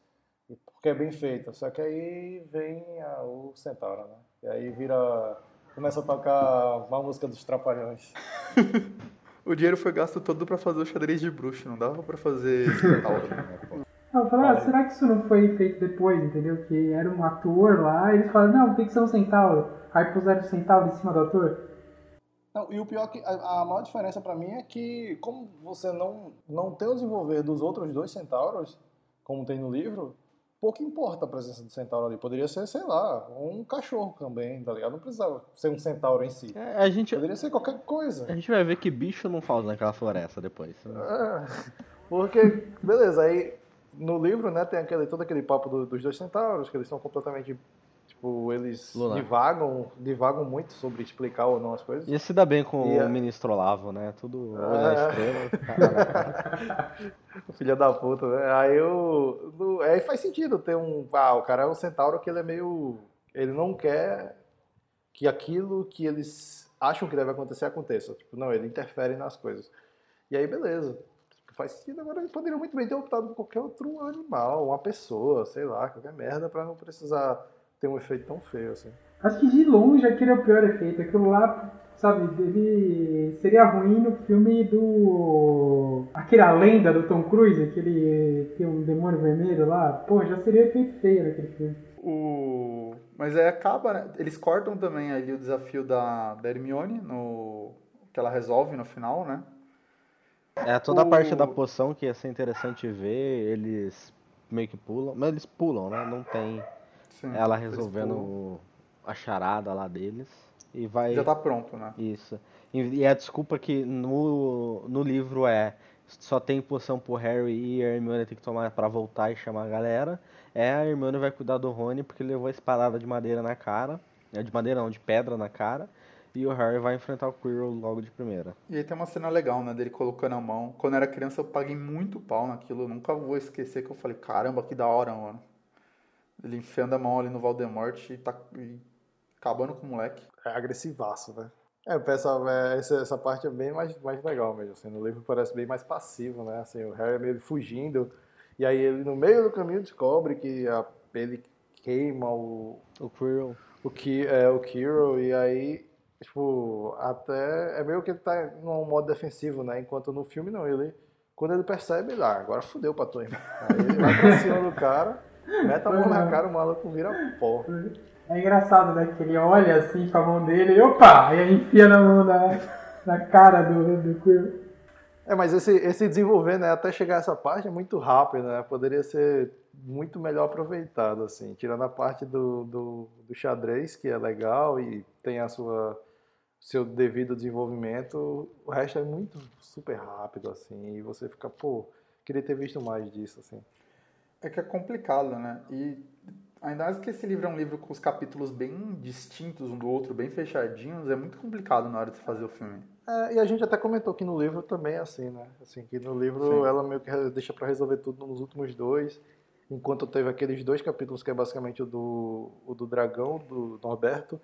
E Porque é bem feita, só que aí vem a- o Centauro, né? E aí vira... Começa a tocar uma música dos Trapalhões. O dinheiro foi gasto todo pra fazer o xadrez de bruxo, não dava pra fazer centauro. Eu falei, ah, será que isso não foi feito depois, entendeu? Que era um ator lá, e eles falaram, não, tem que ser um centauro. Aí puseram o centauro em cima do ator. Não, e o pior que a, a maior diferença pra mim é que, como você não, não tem o desenvolver dos outros dois centauros, como tem no livro, pouco importa a presença do centauro ali. Poderia ser, sei lá, um cachorro também, tá ligado? Não precisava ser um centauro em si. É, a, gente, Poderia ser qualquer coisa. a gente vai ver que bicho não falta naquela floresta depois. É, porque, beleza, aí no livro, né, tem aquele, todo aquele papo do- dos dois centauros, que eles são completamente, tipo, eles Lunar. divagam, divagam muito sobre explicar ou não as coisas. Ia se dar bem com E o ministro Olavo, né? Tudo É. na estrela. Filha da puta, né? Aí eu. aí faz sentido ter um. Ah, o cara é um centauro que ele é meio. Ele não quer que aquilo que eles acham que deve acontecer aconteça. Tipo, não, ele interfere nas coisas. E aí, beleza. Faz sentido. Agora ele poderia muito bem ter optado por qualquer outro animal, uma pessoa, sei lá, qualquer merda, pra não precisar ter um efeito tão feio assim. Acho que de longe aquele é o pior efeito. Aquilo lá, sabe, ele seria ruim no filme do. Aquele A Lenda do Tom Cruise, que ele tem um demônio vermelho lá. Pô, já seria efeito feio naquele filme. O... Mas aí acaba, né? Eles cortam também ali o desafio da, da Hermione, no... que ela resolve no final, né? É, toda a parte da poção que ia ser interessante ver, eles meio que pulam. Mas eles pulam, né? Não tem Sim, ela resolvendo a charada lá deles. E vai. Já tá pronto, né? Isso. E, e a desculpa que no, no livro é só tem poção pro Harry e a Hermione tem que tomar pra voltar e chamar a galera. É a Hermione vai cuidar do Rony porque ele levou a espadada de madeira na cara. É de madeira não, de pedra na cara. E o Harry vai enfrentar o Quirrell logo de primeira. E aí tem uma cena legal, né? Dele colocando a mão. Quando eu era criança eu paguei muito pau naquilo. Eu nunca vou esquecer que eu falei, caramba, que da hora, mano. Ele enfiando a mão ali no Voldemort e, tá... e acabando com o moleque. É agressivaço, né? É, essa, é, essa, essa parte é bem mais, mais legal mesmo. Assim, no livro parece bem mais passivo, né? Assim, o Harry é meio fugindo. E aí ele, no meio do caminho, descobre que a, ele queima o, O Quirrell. o, Ki, é, o Kiro. E aí, tipo, até... É meio que ele tá num modo defensivo, né? Enquanto no filme, não. Ele, quando ele percebe, ele, ah, agora fudeu pra tu. Aí ele vai pra cima do cara. Meta a mão na cara, o maluco vira pó. É engraçado, né? Que ele olha assim com a mão dele e opa! Aí enfia na mão da, na cara do, do Quill. É, mas esse, esse desenvolver, né, até chegar a essa parte é muito rápido, né? Poderia ser muito melhor aproveitado, assim. Tirando a parte do, do, do xadrez, que é legal e tem a sua seu devido desenvolvimento, o resto é muito super rápido, assim, e você fica, pô, queria ter visto mais disso, assim. É que é complicado, né? E ainda mais que esse livro é um livro com os capítulos bem distintos um do outro, bem fechadinhos, é muito complicado na hora de fazer o filme. É, e a gente até comentou que no livro também é assim, né? Assim, que no livro Sim. ela meio que deixa para resolver tudo nos últimos dois, enquanto teve aqueles dois capítulos que é basicamente o do, o do dragão, do Norberto,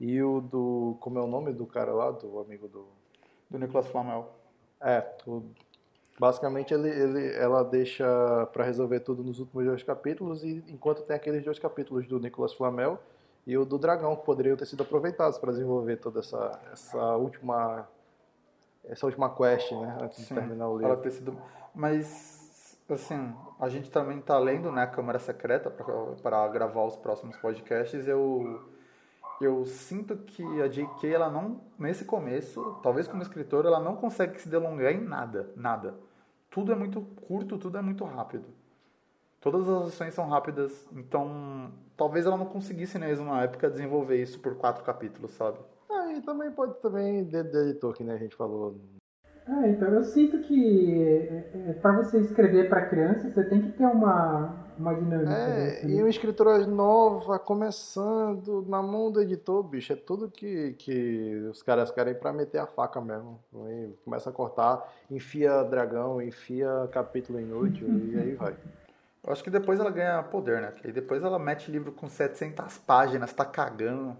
e o do. Como é o nome do cara lá, do amigo do. Do Nicolas Flamel. É, o, basicamente ele, ele, ela deixa para resolver tudo nos últimos dois capítulos, e enquanto tem aqueles dois capítulos do Nicolas Flamel e o do Dragão, que poderiam ter sido aproveitados para desenvolver toda essa, essa última. Essa última quest, né? Antes Sim, de terminar o livro. Ela ter sido... Mas, assim, a gente também está lendo, né, Câmara Secreta para gravar os próximos podcasts. Eu eu sinto que a J.K. ela não nesse começo, talvez como escritora, ela não consegue se delongar em nada, nada. Tudo é muito curto, tudo é muito rápido. Todas as ações são rápidas, então talvez ela não conseguisse mesmo na época desenvolver isso por quatro capítulos, sabe? Ah, e também pode também de, de editor que né, a gente falou é, então eu sinto que é, é, para você escrever para criança, você tem que ter uma, uma dinâmica. É, e uma escritora nova, começando na mão do editor, bicho, é tudo que, que os caras querem para meter a faca mesmo. Aí começa a cortar, enfia dragão, enfia capítulo inútil e aí vai. Eu acho que depois ela ganha poder, né? Porque depois ela mete livro com 700 páginas, tá cagando.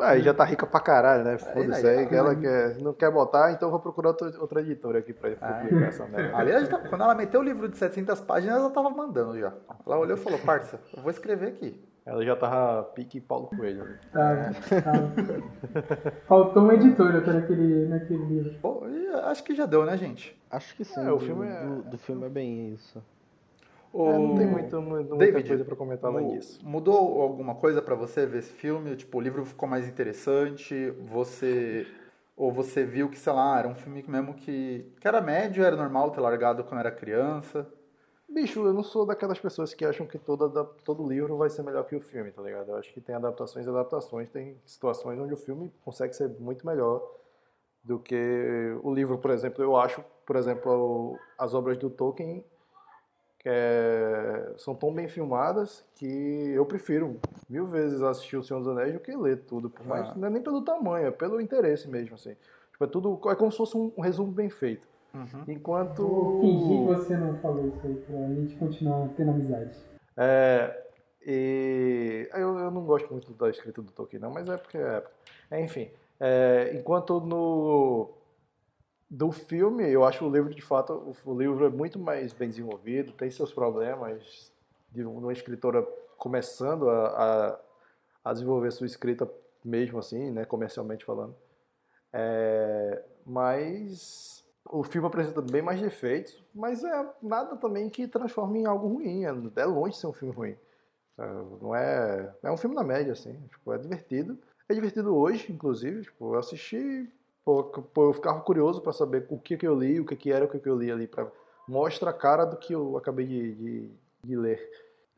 Aí já tá rica pra caralho, né? Foda-se aí, que ela quer, não quer botar, então vou procurar outra, outra editora aqui pra ah. publicar essa merda. Aliás, tá, quando ela meteu o livro de 700 páginas, ela tava mandando já. Ela olhou e falou, parça, eu vou escrever aqui. Ela já tava pique Paulo Coelho. Tá, tá. Faltou uma editora naquele, naquele livro. Pô, acho que já deu, né, gente? Acho que sim. É, o filme é... Do, do filme é bem isso. O... É, não tem muito, muito David, muita coisa para comentar além disso. Mudou alguma coisa para você ver esse filme? Tipo, o livro ficou mais interessante? Você ou você viu que, sei lá, era um filme mesmo que, que era médio, era normal ter largado quando era criança? Bicho, eu não sou daquelas pessoas que acham que toda, todo livro vai ser melhor que o filme, tá ligado? Eu acho que tem adaptações e adaptações, tem situações onde o filme consegue ser muito melhor do que o livro, por exemplo. Eu acho, por exemplo, as obras do Tolkien é, são tão bem filmadas que eu prefiro mil vezes assistir O Senhor dos Anéis do que ler tudo. Por mais, ah. Não é nem pelo tamanho, é pelo interesse mesmo. Assim. Tipo, é, tudo, é como se fosse um, um resumo bem feito. Uhum. Enquanto. Vou fingir que você não falou isso aí, pra gente continuar tendo amizade. É. E eu, eu não gosto muito da escrita do Tolkien, não, mas é porque é. Enfim. É, enquanto no do filme, eu acho o livro, de fato, o livro é muito mais bem desenvolvido, tem seus problemas de uma escritora começando a, a, a desenvolver sua escrita mesmo assim, né, comercialmente falando. É, mas o filme apresenta bem mais defeitos, mas é nada também que transforme em algo ruim, é, é longe de ser um filme ruim. É, não é, é um filme na média, assim, tipo, é divertido. É divertido hoje, inclusive, tipo, eu assisti Pô, eu ficava curioso para saber o que, que eu li, o que, que era o que, que eu li ali, para mostra a cara do que eu acabei de, de, de ler.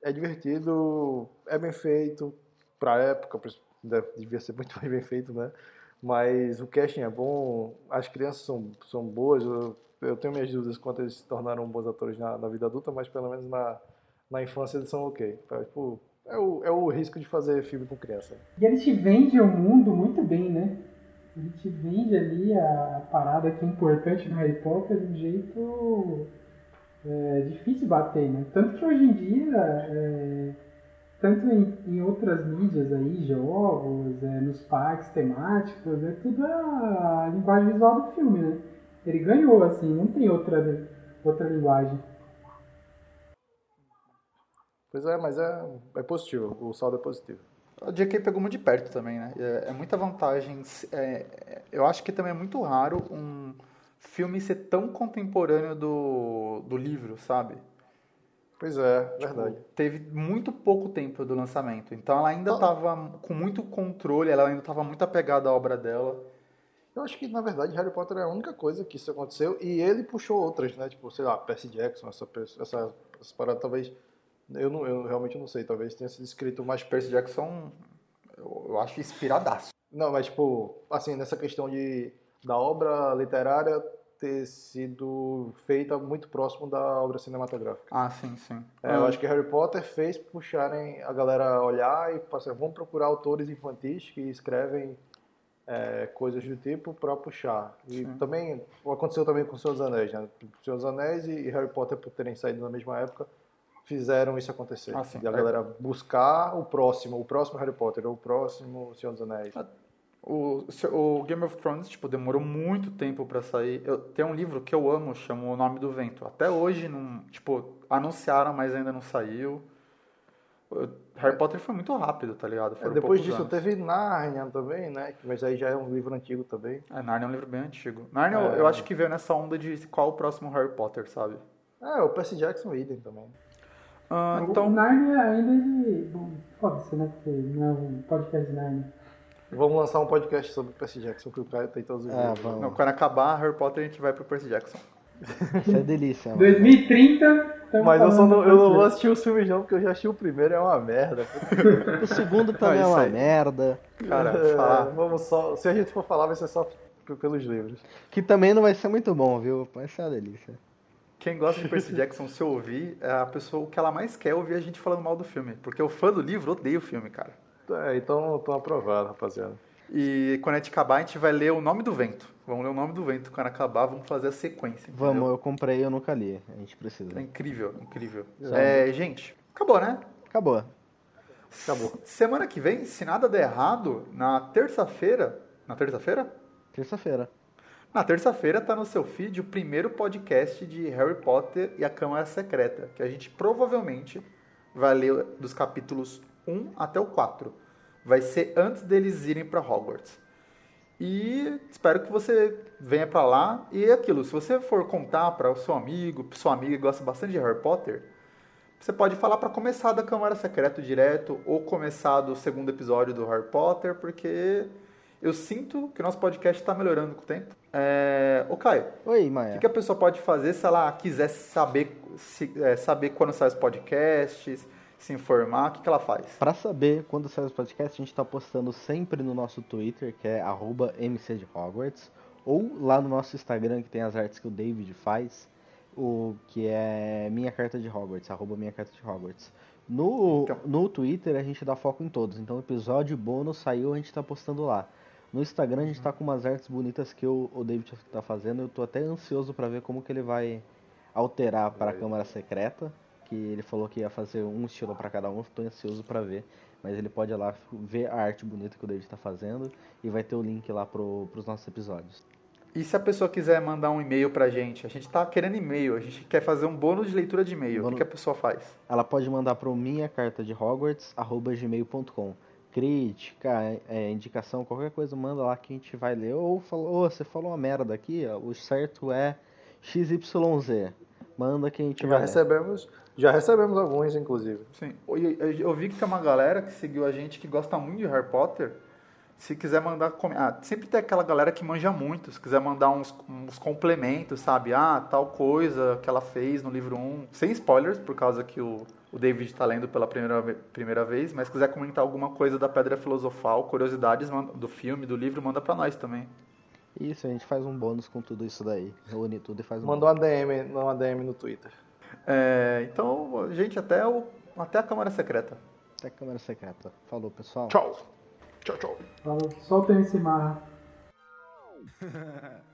É divertido, é bem feito, para época, devia ser muito bem feito, né? Mas o casting é bom, as crianças são, são boas, eu, eu tenho minhas dúvidas quanto eles se tornaram bons atores na, na vida adulta, mas pelo menos na, na infância eles são ok. Tipo, é o, é o risco de fazer filme com criança. E eles te vendem o mundo muito bem, né? A gente vende ali a, parada que é importante no Harry Potter de um jeito é, difícil bater, né? Tanto que hoje em dia, é, tanto em, em, outras mídias aí, jogos, é, nos parques temáticos, é tudo a, a, linguagem visual do filme, né? Ele ganhou, assim, não tem outra, outra linguagem. Pois é, mas é, é positivo, o saldo é positivo. O JK pegou muito de perto também, né? É, é muita vantagem. É, eu acho que também é muito raro um filme ser tão contemporâneo do, do livro, sabe? Pois é, Tipo, verdade. teve muito pouco tempo do lançamento. Então ela ainda Ah. estava com muito controle, ela ainda estava muito apegada à obra dela. Eu acho que, na verdade, Harry Potter é a única coisa que isso aconteceu e ele puxou outras, né? Tipo, sei lá, Percy Jackson, essa, essa, essa parada talvez. Eu, não, eu realmente não sei, talvez tenha sido escrito mais. Percy Jackson, eu, eu acho inspiradaço. Não, mas, tipo, assim, nessa questão de, da obra literária ter sido feita muito próximo da obra cinematográfica. Ah, sim, sim. É, eu acho que Harry Potter fez puxarem a galera a olhar e passar, vamos procurar autores infantis que escrevem é, coisas do tipo para puxar. E Sim. também aconteceu também com Senhor dos Anéis, né? Senhor dos Anéis e Harry Potter por terem saído na mesma época fizeram isso acontecer. Ah, sim. E a galera buscar o próximo, o próximo Harry Potter, ou o próximo Senhor dos Anéis. O, o Game of Thrones, tipo, demorou muito tempo pra sair. Eu, tem um livro que eu amo, chama O Nome do Vento. Até hoje, não, tipo, anunciaram, mas ainda não saiu. Harry Potter foi muito rápido, tá ligado? É, depois disso anos. teve Narnia também, né? Mas aí já é um livro antigo também. É, Narnia é um livro bem antigo. Narnia, eu- É. eu acho que veio nessa onda de qual o próximo Harry Potter, sabe? É, o Percy Jackson idem também. Ah, O então, Narnia ainda ele. Bom, foda-se, né? Porque não é um podcast de Narnia. Vamos lançar um podcast sobre o Percy Jackson, que o Caio tem todos os É, livros. vamos. não, quando acabar Harry Potter, a gente vai pro Percy Jackson. Isso é delícia, mano. 2030. estamos Mas eu, só não, eu não vou assistir os filmes não, porque eu já assisti o primeiro é uma merda. O segundo também é uma aí. merda. Cara, É, falar. vamos só, se a gente for falar, vai ser só pelos livros. Que também não vai ser muito bom, viu? Vai ser uma delícia. Quem gosta de Percy Jackson, se ouvir, é a pessoa o que ela mais quer é ouvir a gente falando mal do filme. Porque o fã do livro odeia o filme, cara. É, então tô aprovado, rapaziada. E quando a gente acabar, a gente vai ler o nome do vento. Vamos ler o nome do vento. Quando acabar, vamos fazer a sequência. entendeu? Vamos, eu comprei, eu nunca li. A gente precisa. É incrível, incrível. É, gente, acabou, né? Acabou. Acabou. Semana que vem, se nada der errado, na terça-feira. Na terça-feira? Terça-feira. Na terça-feira tá no seu feed o primeiro podcast de Harry Potter e a Câmara Secreta, que a gente provavelmente vai ler dos capítulos 1 até o 4. Vai ser antes deles irem para Hogwarts. E espero que você venha para lá e é aquilo, se você for contar para o seu amigo, sua amiga que gosta bastante de Harry Potter, você pode falar para começar da Câmara Secreta direto ou começar do segundo episódio do Harry Potter, porque eu sinto que nosso podcast está melhorando com o tempo. É... Ô Caio, Oi, o Maia. que, que a pessoa pode fazer se ela quiser saber, se- é, saber quando saem os podcasts, se informar, o que, que ela faz? Pra saber quando sai os podcasts, a gente tá postando sempre no nosso Twitter, que é arroba MC de Hogwarts, ou lá no nosso Instagram, que tem as artes que o David faz, o que é Minha Carta de Hogwarts, arroba Minha Carta de Hogwarts. No, Então. no Twitter a gente dá foco em todos, então episódio bônus saiu, a gente tá postando lá. No Instagram a gente tá com umas artes bonitas que o, o David tá fazendo, eu tô até ansioso pra ver como que ele vai alterar para a. Câmara Secreta, que ele falou que ia fazer um estilo pra cada um, tô ansioso pra ver. Mas ele pode ir lá ver a arte bonita que o David tá fazendo e vai ter o link lá pro, pros nossos episódios. E se a pessoa quiser mandar um e-mail pra gente? A gente tá querendo e-mail, a gente quer fazer um bônus de leitura de e-mail. O que, Bônus- que a pessoa faz? Ela pode mandar pro minha carta de Hogwarts, arroba gmail.com. Crítica, é, indicação, qualquer coisa, manda lá que a gente vai ler. Ou falou, "Ô, você falou uma merda aqui, ó, o certo é XYZ. Manda que a gente Já vai ler. recebemos, já recebemos alguns, inclusive. Sim. Eu, eu- eu vi que tem uma galera que seguiu a gente que gosta muito de Harry Potter. Se quiser mandar. Ah, sempre tem aquela galera que manja muito. Se quiser mandar uns, uns complementos, sabe? Ah, tal coisa que ela fez no livro 1. Sem spoilers, por causa que o, o David está lendo pela primeira, primeira vez. Mas se quiser comentar alguma coisa da Pedra Filosofal, curiosidades do filme, do livro, manda pra nós também. Isso, a gente faz um bônus com tudo isso daí. Une tudo e faz um Mandou uma DM, uma DM no Twitter. É, então, gente, até, o, até a Câmara Secreta. Até a Câmara Secreta. Falou, pessoal. Tchau. Tchau, tchau. Falou, soltem esse marra.